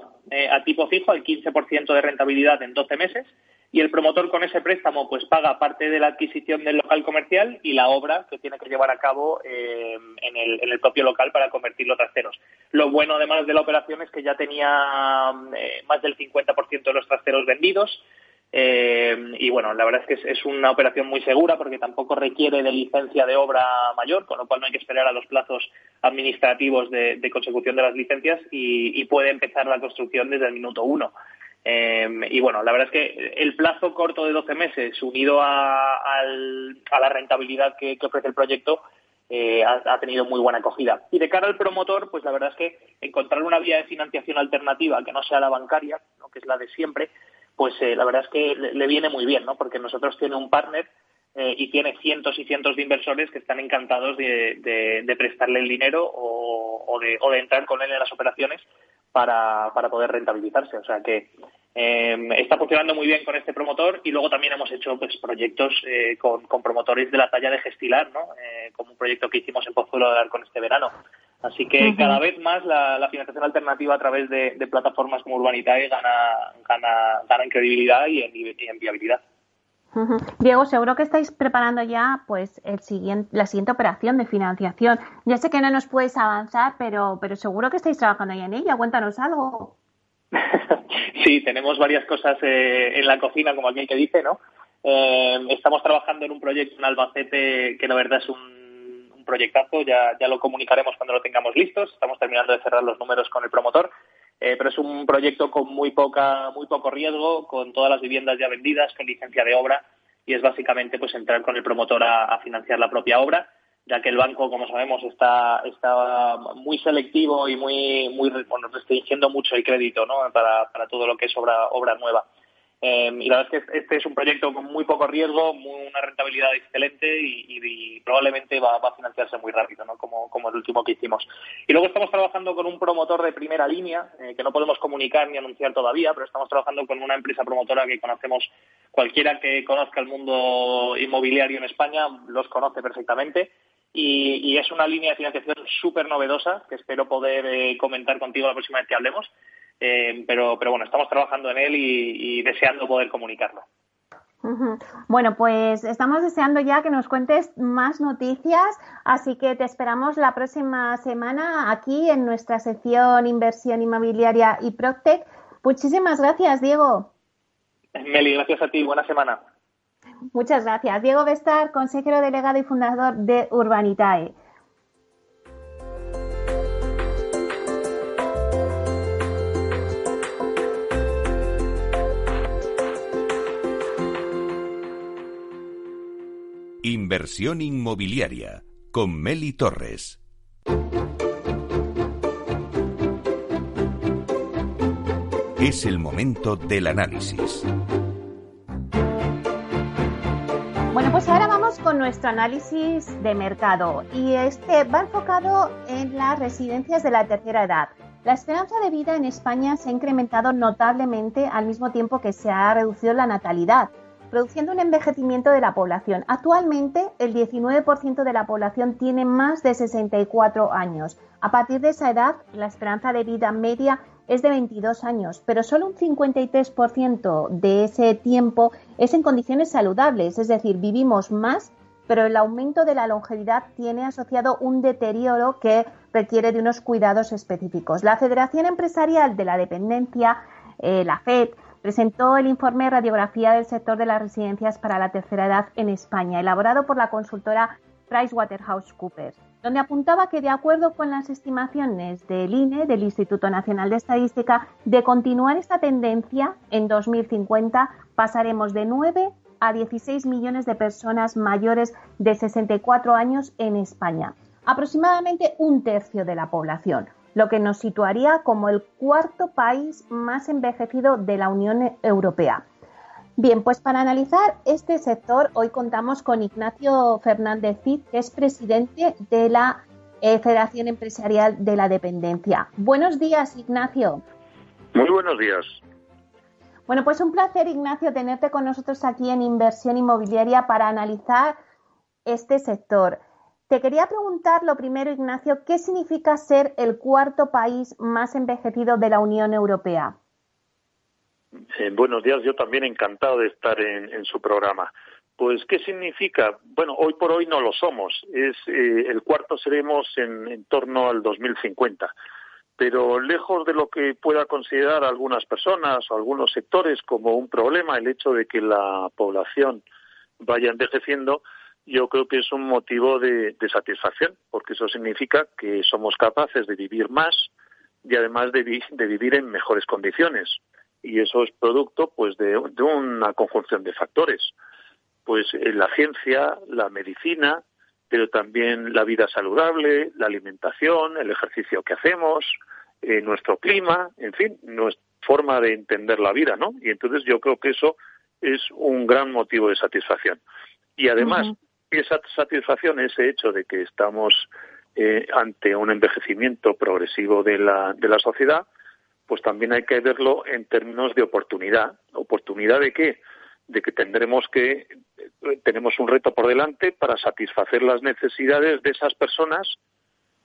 Speaker 6: a tipo fijo, al 15% de rentabilidad en 12 meses, y el promotor con ese préstamo pues paga parte de la adquisición del local comercial y la obra que tiene que llevar a cabo eh, en, el, propio local para convertirlo trasteros. Lo bueno además de la operación es que ya tenía eh, más del 50% de los trasteros vendidos eh, y bueno, la verdad es que es, una operación muy segura porque tampoco requiere de licencia de obra mayor, con lo cual no hay que esperar a los plazos administrativos de, consecución de las licencias y, puede empezar la construcción desde el minuto uno. Em, y bueno, la verdad es que el plazo corto de 12 meses, unido a, la rentabilidad que, ofrece el proyecto, eh, ha, tenido muy buena acogida. Y de cara al promotor, pues la verdad es que encontrar una vía de financiación alternativa que no sea la bancaria, que es la de siempre, pues eh, la verdad es que le, viene muy bien, ¿no? porque nosotros tiene un partner eh, y tiene cientos y cientos de inversores que están encantados de, prestarle el dinero o, de, o de entrar con él en las operaciones para, poder rentabilizarse. O sea que eh, está funcionando muy bien con este promotor y luego también hemos hecho pues, proyectos eh, con, promotores de la talla de Gestilar, ¿no? Eh, como un proyecto que hicimos en Pozuelo de con este verano. Así que cada vez más la, financiación alternativa a través de, plataformas como Urbanitae gana, gana, gana en credibilidad y en viabilidad.
Speaker 1: Diego, seguro que estáis preparando ya pues el siguiente, la siguiente operación de financiación. Ya sé que no nos puedes avanzar, pero, pero seguro que estáis trabajando ya en ella. Cuéntanos algo.
Speaker 6: sí, tenemos varias cosas eh, en la cocina, como aquel que dice, ¿no? Eh, estamos trabajando en un proyecto en Albacete que la verdad es un proyectazo, ya, ya lo comunicaremos cuando lo tengamos listos. Estamos terminando de cerrar los números con el promotor. Eh, pero es un proyecto con muy poca muy poco riesgo, con todas las viviendas ya vendidas, con licencia de obra y es básicamente pues entrar con el promotor a, financiar la propia obra, ya que el banco, como sabemos, está está muy selectivo y muy muy bueno, restringiendo mucho el crédito, ¿no? Para, para todo lo que es obra obra nueva. Eh, y la verdad es que este es un proyecto con muy poco riesgo, una rentabilidad excelente y, probablemente va, a financiarse muy rápido, ¿no? como, como el último que hicimos. Y luego estamos trabajando con un promotor de primera línea, eh, que no podemos comunicar ni anunciar todavía, pero estamos trabajando con una empresa promotora que conocemos, cualquiera que conozca el mundo inmobiliario en España los conoce perfectamente. Y, es una línea de financiación súper novedosa que espero poder eh, comentar contigo la próxima vez que hablemos eh, pero, pero bueno, estamos trabajando en él y, deseando poder comunicarlo.
Speaker 1: Bueno, pues estamos deseando ya que nos cuentes más noticias, así que te esperamos la próxima semana aquí en nuestra sección Inversión Inmobiliaria y Proctec. Muchísimas gracias, Diego.
Speaker 6: Meli, gracias a ti. Buena semana.
Speaker 1: Muchas gracias. Diego Bestar, consejero delegado y fundador de Urbanitae.
Speaker 3: Inversión inmobiliaria con Meli Torres. Es el momento del análisis.
Speaker 1: Bueno, pues ahora vamos con nuestro análisis de mercado y este va enfocado en las residencias de la tercera edad. La esperanza de vida en España se ha incrementado notablemente al mismo tiempo que se ha reducido la natalidad produciendo un envejecimiento de la población. Actualmente, el 19% de la población tiene más de 64 años. A partir de esa edad, la esperanza de vida media es de 22 años, pero solo un 53% de ese tiempo es en condiciones saludables, es decir, vivimos más, pero el aumento de la longevidad tiene asociado un deterioro que requiere de unos cuidados específicos. La Federación Empresarial de la Dependencia, eh, la FED, presentó el informe Radiografía del sector de las residencias para la tercera edad en España, elaborado por la consultora PricewaterhouseCoopers, donde apuntaba que, de acuerdo con las estimaciones del INE, del Instituto Nacional de Estadística, de continuar esta tendencia, en 2050 pasaremos de 9 a 16 millones de personas mayores de 64 años en España, aproximadamente un tercio de la población, lo que nos situaría como el cuarto país más envejecido de la Unión Europea. Bien, pues para analizar este sector, hoy contamos con Ignacio Fernández Cid, que es presidente de la eh, Federación Empresarial de la Dependencia. Buenos días, Ignacio.
Speaker 7: Muy buenos días.
Speaker 1: Bueno, pues un placer, Ignacio, tenerte con nosotros aquí en Inversión Inmobiliaria para analizar este sector. Te quería preguntar lo primero, Ignacio, ¿qué significa ser el cuarto país más envejecido de la Unión Europea?
Speaker 7: Eh, buenos días, yo también encantado de estar en, su programa. Pues, ¿qué significa? Bueno, hoy por hoy no lo somos. Es eh, el cuarto seremos en, en torno al 2050 pero lejos de lo que pueda considerar algunas personas o algunos sectores como un problema el hecho de que la población vaya envejeciendo, yo creo que es un motivo de, satisfacción, porque eso significa que somos capaces de vivir más y además de, vivir en mejores condiciones. Y eso es producto pues de, una conjunción de factores. Pues eh, la ciencia, la medicina, pero también la vida saludable, la alimentación, el ejercicio que hacemos, eh, nuestro clima, en fin, nuestra forma de entender la vida, ¿no? Y entonces yo creo que eso es un gran motivo de satisfacción. Y además, esa satisfacción, ese hecho de que estamos eh, ante un envejecimiento progresivo de la, de la sociedad, pues también hay que verlo en términos de oportunidad. ¿Oportunidad de qué? De que tendremos que tenemos un reto por delante para satisfacer las necesidades de esas personas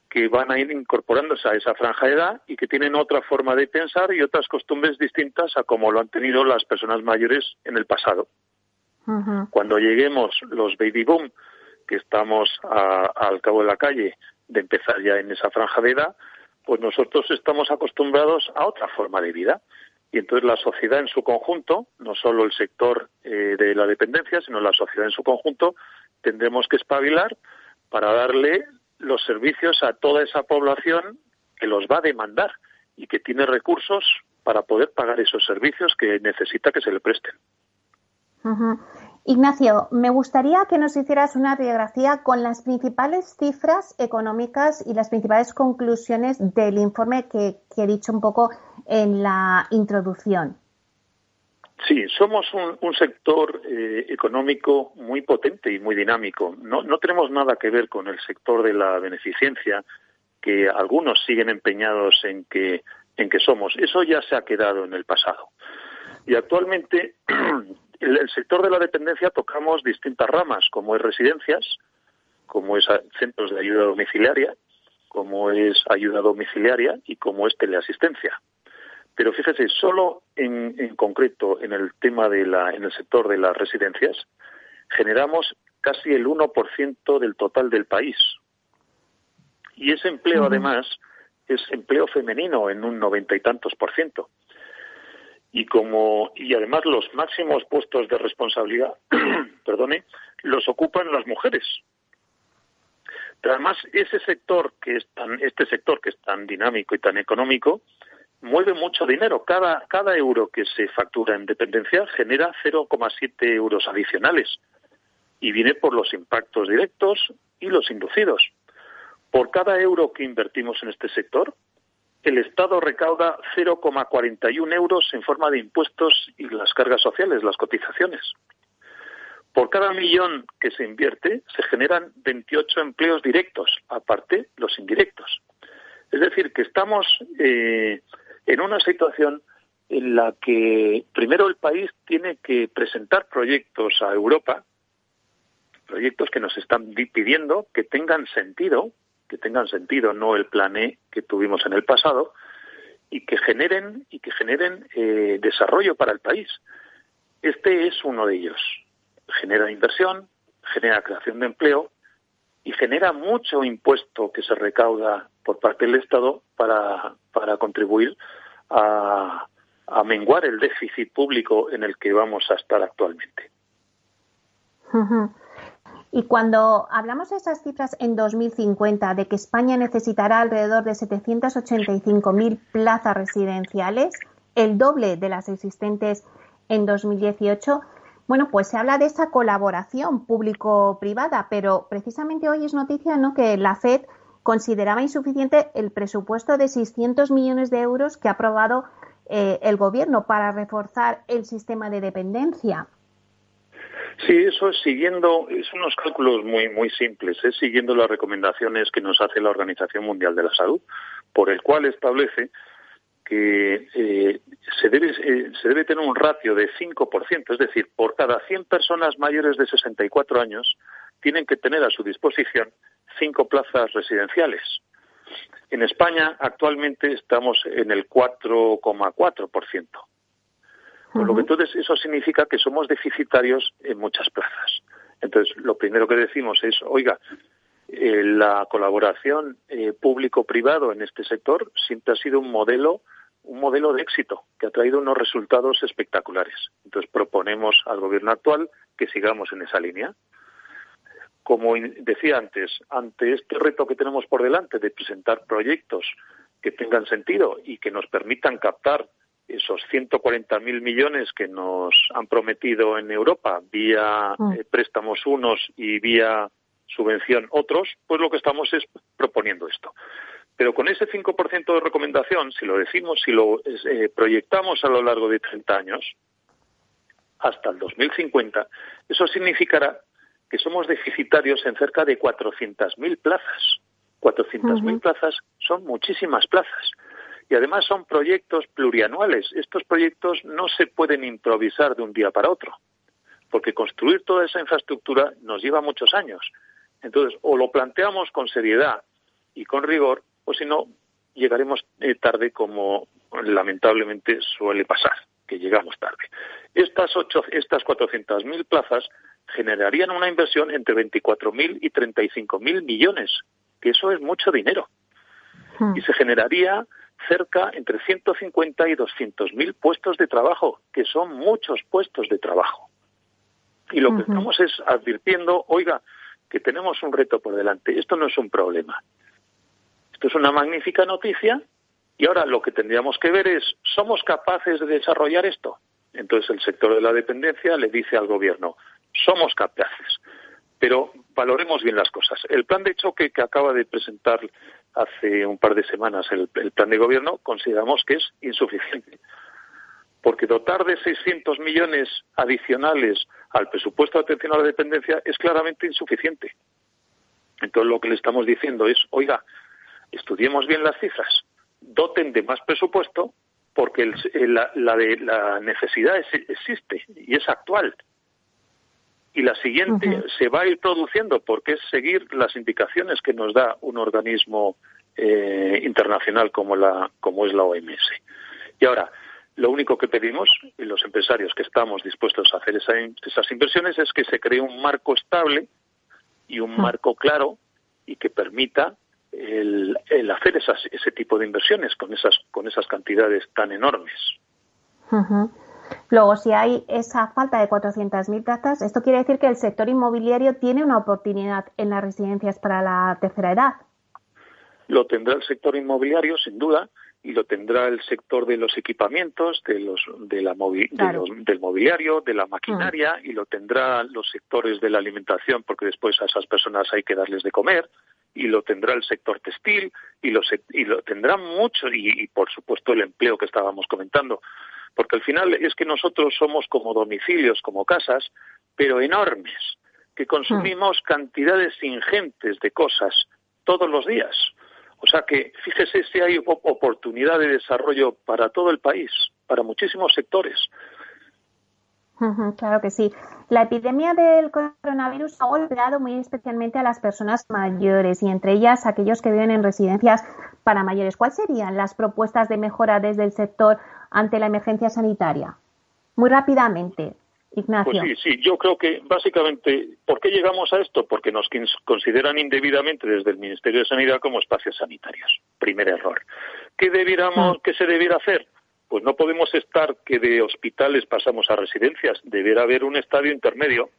Speaker 7: que van a ir incorporándose a esa franja de edad y que tienen otra forma de pensar y otras costumbres distintas a como lo han tenido las personas mayores en el pasado. Cuando lleguemos los baby boom, que estamos al cabo de la calle de empezar ya en esa franja de edad, pues nosotros estamos acostumbrados a otra forma de vida. Y entonces la sociedad en su conjunto, no solo el sector eh, de la dependencia, sino la sociedad en su conjunto, tendremos que espabilar para darle los servicios a toda esa población que los va a demandar y que tiene recursos para poder pagar esos servicios que necesita que se le presten.
Speaker 1: Ignacio, me gustaría que nos hicieras una radiografía con las principales cifras económicas y las principales conclusiones del informe que, he dicho un poco en la introducción.
Speaker 7: Sí, somos un, sector eh, económico muy potente y muy dinámico. No, no tenemos nada que ver con el sector de la beneficencia, que algunos siguen empeñados en que, en que somos. Eso ya se ha quedado en el pasado. Y actualmente el, el sector de la dependencia tocamos distintas ramas, como es residencias, como es centros de ayuda domiciliaria, como es ayuda domiciliaria y como es teleasistencia. Pero fíjese, solo en, en, concreto en el tema de la, en el sector de las residencias, generamos casi el 1% del total del país. Y ese empleo, además, es empleo femenino en un noventa y tantos por ciento y como y además los máximos puestos de responsabilidad, perdone, los ocupan las mujeres. Pero además ese sector que es tan este sector que es tan dinámico y tan económico mueve mucho dinero. Cada cada euro que se factura en dependencia genera 0,7 euros adicionales y viene por los impactos directos y los inducidos. Por cada euro que invertimos en este sector, el Estado recauda 0,41 euros en forma de impuestos y las cargas sociales, las cotizaciones. Por cada millón que se invierte, se generan 28 empleos directos, aparte los indirectos. Es decir, que estamos eh, en una situación en la que primero el país tiene que presentar proyectos a Europa, proyectos que nos están pidiendo que tengan sentido, que tengan sentido, no el plan E que tuvimos en el pasado, y que generen y que generen eh, desarrollo para el país. Este es uno de ellos. Genera inversión, genera creación de empleo y genera mucho impuesto que se recauda por parte del Estado para, para contribuir a, a menguar el déficit público en el que vamos a estar actualmente.
Speaker 1: Y cuando hablamos de esas cifras en 2050, de que España necesitará alrededor de 785.000 plazas residenciales, el doble de las existentes en 2018, bueno, pues se habla de esa colaboración público-privada, pero precisamente hoy es noticia ¿no? que la FED consideraba insuficiente el presupuesto de 600 millones de euros que ha aprobado eh, el Gobierno para reforzar el sistema de dependencia.
Speaker 7: Sí, eso es siguiendo, es unos cálculos muy muy simples, es siguiendo las recomendaciones que nos hace la Organización Mundial de la Salud, por el cual establece que eh, se, debe, eh, se debe tener un ratio de 5%, es decir, por cada 100 personas mayores de 64 años tienen que tener a su disposición cinco plazas residenciales. En España actualmente estamos en el 4,4%. Por lo que entonces eso significa que somos deficitarios en muchas plazas. Entonces, lo primero que decimos es, oiga, eh, la colaboración eh, público-privado en este sector siempre ha sido un modelo un modelo de éxito que ha traído unos resultados espectaculares. Entonces proponemos al gobierno actual que sigamos en esa línea. Como decía antes, ante este reto que tenemos por delante de presentar proyectos que tengan sentido y que nos permitan captar esos 140.000 millones que nos han prometido en Europa vía mm. eh, préstamos unos y vía subvención otros, pues lo que estamos es proponiendo esto. Pero con ese 5% de recomendación, si lo decimos, si lo eh, proyectamos a lo largo de 30 años, hasta el 2050, eso significará que somos deficitarios en cerca de 400.000 plazas. 400.000 plazas son muchísimas plazas y además son proyectos plurianuales. Estos proyectos no se pueden improvisar de un día para otro, porque construir toda esa infraestructura nos lleva muchos años. Entonces, o lo planteamos con seriedad y con rigor, o si no, llegaremos eh, tarde como lamentablemente suele pasar, que llegamos tarde. Estas, ocho, estas 400.000 plazas generarían una inversión entre 24.000 y 35.000 millones, que eso es mucho dinero. Hmm. Y se generaría cerca entre 150 y 200 mil puestos de trabajo, que son muchos puestos de trabajo. Y lo que estamos es advirtiendo, oiga, que tenemos un reto por delante. Esto no es un problema. Esto es una magnífica noticia y ahora lo que tendríamos que ver es, ¿somos capaces de desarrollar esto? Entonces el sector de la dependencia le dice al gobierno, somos capaces, pero valoremos bien las cosas. El plan de choque que acaba de presentar hace un par de semanas el, plan de gobierno, consideramos que es insuficiente. Porque dotar de 600 millones adicionales al presupuesto de atención a la dependencia es claramente insuficiente. Entonces lo que le estamos diciendo es, oiga, estudiemos bien las cifras, doten de más presupuesto porque la, la, necesidad existe y es actual y la siguiente se va a ir produciendo porque es seguir las indicaciones que nos da un organismo eh, internacional como la como es la OMS. Y ahora lo único que pedimos y los empresarios que estamos dispuestos a hacer esas inversiones es que se cree un marco estable y un marco claro y que permita el, hacer ese tipo de inversiones con esas con esas cantidades tan enormes.
Speaker 1: Luego, si hay esa falta de 400.000 plazas, esto quiere decir que el sector inmobiliario tiene una oportunidad en las residencias para la tercera edad.
Speaker 7: Lo tendrá el sector inmobiliario, sin duda, y lo tendrá el sector de los equipamientos, de los, de la del mobiliario, de la maquinaria, mm. y lo tendrá los sectores de la alimentación, porque después a esas personas hay que darles de comer, y lo tendrá el sector textil, y lo, y lo tendrá mucho, y por supuesto el empleo que estábamos comentando porque al final es que nosotros somos como domicilios, como casas, pero enormes, que consumimos hmm. cantidades ingentes de cosas todos los días. O sea que fíjese si hay oportunidad de desarrollo para todo el país, para muchísimos sectores.
Speaker 1: Claro que sí. La epidemia del coronavirus ha golpeado muy especialmente a las personas mayores y entre ellas aquellos que viven en residencias para mayores. ¿Cuáles serían las propuestas de mejora desde el sector ante la emergencia sanitaria? Muy rápidamente. Ignacio.
Speaker 7: Pues sí, sí, yo creo que básicamente, ¿por qué llegamos a esto? Porque nos consideran indebidamente desde el Ministerio de Sanidad como espacios sanitarios. Primer error. ¿Qué, debiéramos, mm. ¿qué se debiera hacer? Pues no podemos estar que de hospitales pasamos a residencias. Deberá haber un estadio intermedio,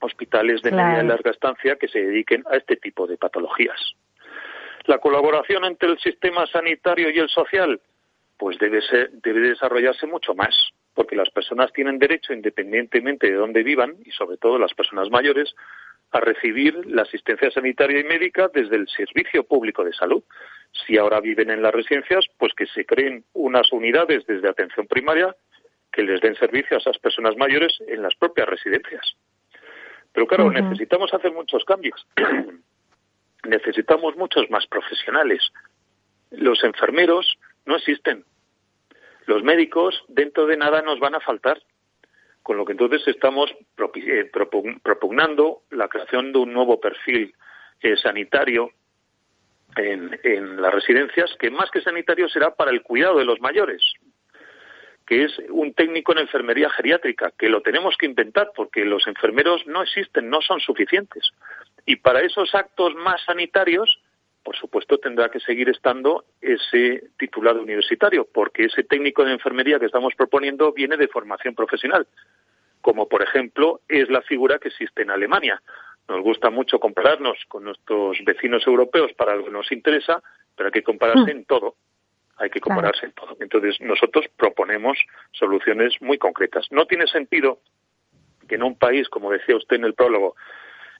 Speaker 7: hospitales de media y larga estancia que se dediquen a este tipo de patologías. La colaboración entre el sistema sanitario y el social, pues debe, ser, debe desarrollarse mucho más porque las personas tienen derecho, independientemente de dónde vivan, y sobre todo las personas mayores, a recibir la asistencia sanitaria y médica desde el Servicio Público de Salud. Si ahora viven en las residencias, pues que se creen unas unidades desde atención primaria que les den servicio a esas personas mayores en las propias residencias. Pero claro, necesitamos hacer muchos cambios. necesitamos muchos más profesionales. Los enfermeros no existen. Los médicos dentro de nada nos van a faltar, con lo que entonces estamos eh, propugnando la creación de un nuevo perfil eh, sanitario en, las residencias, que más que sanitario será para el cuidado de los mayores, que es un técnico en enfermería geriátrica, que lo tenemos que inventar porque los enfermeros no existen, no son suficientes. Y para esos actos más sanitarios, por supuesto tendrá que seguir estando ese titulado universitario, porque ese técnico de enfermería que estamos proponiendo viene de formación profesional, como por ejemplo es la figura que existe en Alemania. Nos gusta mucho compararnos con nuestros vecinos europeos para lo que nos interesa, pero hay que compararse mm. en todo. Hay que compararse en todo. Entonces, nosotros proponemos soluciones muy concretas. No tiene sentido que en un país, como decía usted en el prólogo,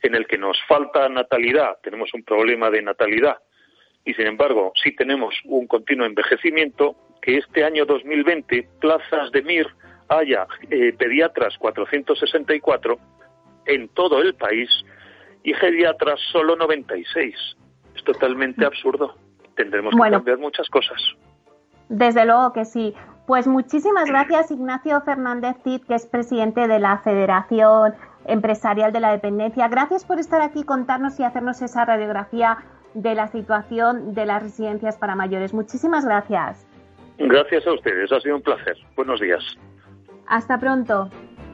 Speaker 7: en el que nos falta natalidad, tenemos un problema de natalidad, y sin embargo sí tenemos un continuo envejecimiento, que este año 2020 plazas de MIR haya eh, pediatras 464 en todo el país y geriatras solo 96. Es totalmente absurdo. Tendremos que cambiar muchas cosas.
Speaker 1: Desde luego que sí. Pues muchísimas gracias Ignacio Fernández Cid, que es presidente de la Federación empresarial de la dependencia. Gracias por estar aquí, contarnos y hacernos esa radiografía de la situación de las residencias para mayores. Muchísimas gracias.
Speaker 7: Gracias a ustedes, ha sido un placer. Buenos días.
Speaker 1: Hasta pronto.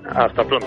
Speaker 7: Hasta pronto.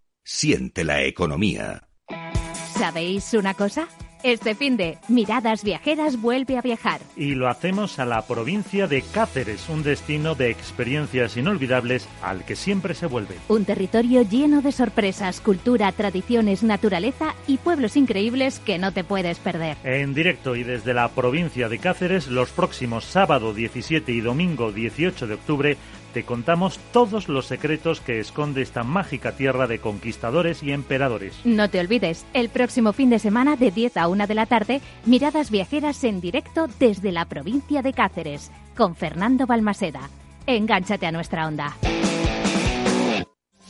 Speaker 3: Siente la economía.
Speaker 8: ¿Sabéis una cosa? Este fin de Miradas Viajeras vuelve a viajar.
Speaker 9: Y lo hacemos a la provincia de Cáceres, un destino de experiencias inolvidables al que siempre se vuelve.
Speaker 8: Un territorio lleno de sorpresas, cultura, tradiciones, naturaleza y pueblos increíbles que no te puedes perder.
Speaker 9: En directo y desde la provincia de Cáceres, los próximos sábado 17 y domingo 18 de octubre, te contamos todos los secretos que esconde esta mágica tierra de conquistadores y emperadores.
Speaker 8: No te olvides, el próximo fin de semana de 10 a 1 de la tarde, miradas viajeras en directo desde la provincia de Cáceres, con Fernando Balmaseda. Engánchate a nuestra onda.